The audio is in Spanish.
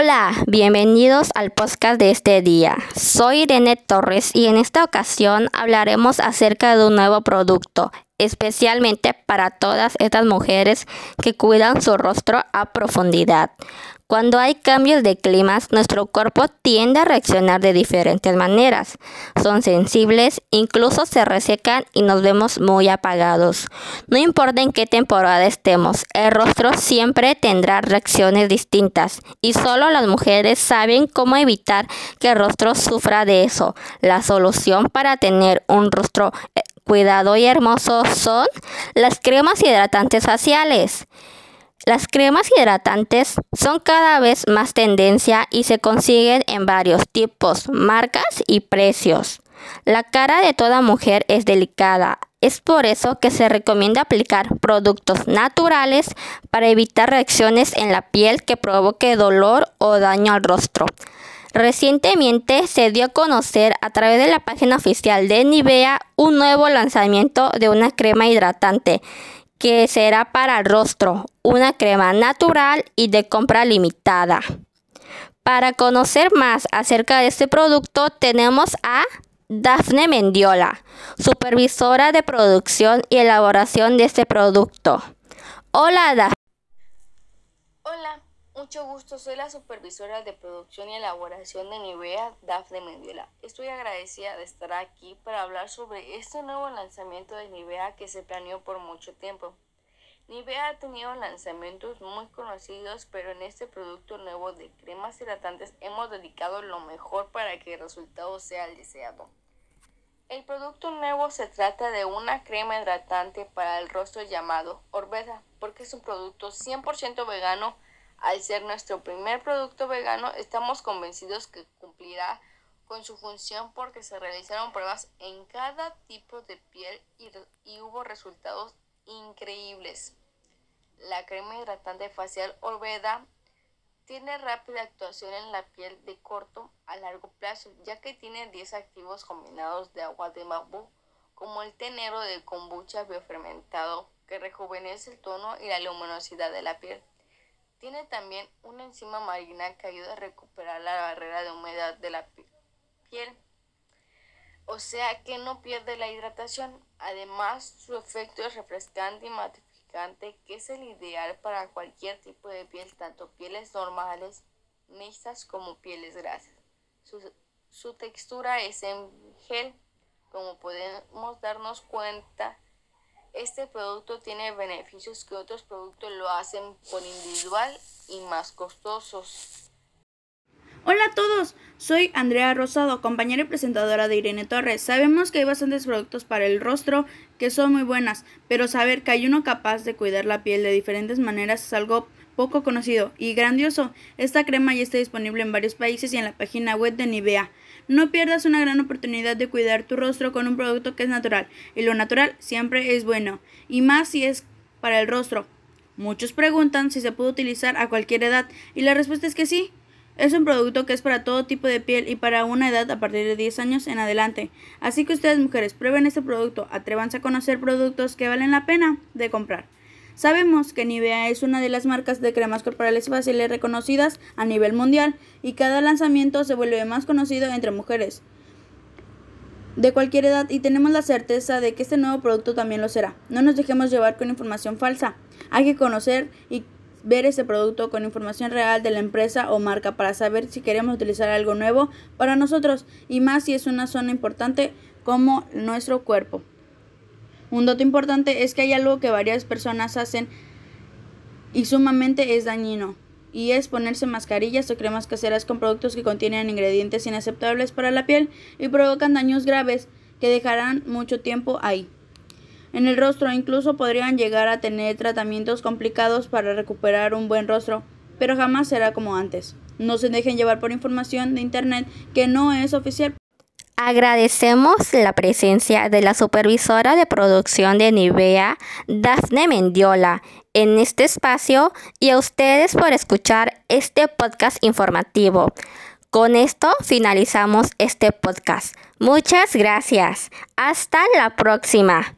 Hola, bienvenidos al podcast de este día. Soy Irene Torres y en esta ocasión hablaremos acerca de un nuevo producto, especialmente para todas estas mujeres que cuidan su rostro a profundidad. Cuando hay cambios de climas, nuestro cuerpo tiende a reaccionar de diferentes maneras. Son sensibles, incluso se resecan y nos vemos muy apagados. No importa en qué temporada estemos, el rostro siempre tendrá reacciones distintas y solo las mujeres saben cómo evitar que el rostro sufra de eso. La solución para tener un rostro eh, cuidado y hermoso son las cremas hidratantes faciales. Las cremas hidratantes son cada vez más tendencia y se consiguen en varios tipos, marcas y precios. La cara de toda mujer es delicada, es por eso que se recomienda aplicar productos naturales para evitar reacciones en la piel que provoque dolor o daño al rostro. Recientemente se dio a conocer a través de la página oficial de Nivea un nuevo lanzamiento de una crema hidratante que será para el rostro, una crema natural y de compra limitada. Para conocer más acerca de este producto tenemos a Dafne Mendiola, supervisora de producción y elaboración de este producto. Hola mucho gusto. Soy la supervisora de producción y elaboración de Nivea, Dafne Mendiola. Estoy agradecida de estar aquí para hablar sobre este nuevo lanzamiento de Nivea que se planeó por mucho tiempo. Nivea ha tenido lanzamientos muy conocidos, pero en este producto nuevo de cremas hidratantes hemos dedicado lo mejor para que el resultado sea el deseado. El producto nuevo se trata de una crema hidratante para el rostro llamado Orbeda, porque es un producto 100% vegano al ser nuestro primer producto vegano, estamos convencidos que cumplirá con su función porque se realizaron pruebas en cada tipo de piel y, hubo resultados increíbles. La crema hidratante facial Orveda tiene rápida actuación en la piel de corto a largo plazo, ya que tiene 10 activos combinados de agua de bambú, como el tenero de kombucha biofermentado, que rejuvenece el tono y la luminosidad de la piel. Tiene también una enzima marina que ayuda a recuperar la barrera de humedad de la piel. O sea que no pierde la hidratación. Además, su efecto es refrescante y matificante, que es el ideal para cualquier tipo de piel, tanto pieles normales, mixtas como pieles grasas. Su, su textura es en gel, como podemos darnos cuenta este producto tiene beneficios que otros productos lo hacen por individual y más costosos. Hola a todos, soy Andrea Rosado, compañera y presentadora de Irene Torres. Sabemos que hay bastantes productos para el rostro que son muy buenas, pero saber que hay uno capaz de cuidar la piel de diferentes maneras es algo poco conocido y grandioso. Esta crema ya está disponible en varios países y en la página web de Nivea. No pierdas una gran oportunidad de cuidar tu rostro con un producto que es natural, y lo natural siempre es bueno, y más si es para el rostro. Muchos preguntan si se puede utilizar a cualquier edad, y la respuesta es que sí. Es un producto que es para todo tipo de piel y para una edad a partir de 10 años en adelante. Así que ustedes mujeres prueben este producto, atrévanse a conocer productos que valen la pena de comprar. Sabemos que Nivea es una de las marcas de cremas corporales fáciles reconocidas a nivel mundial y cada lanzamiento se vuelve más conocido entre mujeres de cualquier edad y tenemos la certeza de que este nuevo producto también lo será. No nos dejemos llevar con información falsa. Hay que conocer y ver ese producto con información real de la empresa o marca para saber si queremos utilizar algo nuevo para nosotros y más si es una zona importante como nuestro cuerpo. Un dato importante es que hay algo que varias personas hacen y sumamente es dañino, y es ponerse mascarillas o cremas caseras con productos que contienen ingredientes inaceptables para la piel y provocan daños graves que dejarán mucho tiempo ahí. En el rostro incluso podrían llegar a tener tratamientos complicados para recuperar un buen rostro, pero jamás será como antes. No se dejen llevar por información de internet que no es oficial. Agradecemos la presencia de la supervisora de producción de Nivea, Dafne Mendiola, en este espacio y a ustedes por escuchar este podcast informativo. Con esto finalizamos este podcast. Muchas gracias. Hasta la próxima.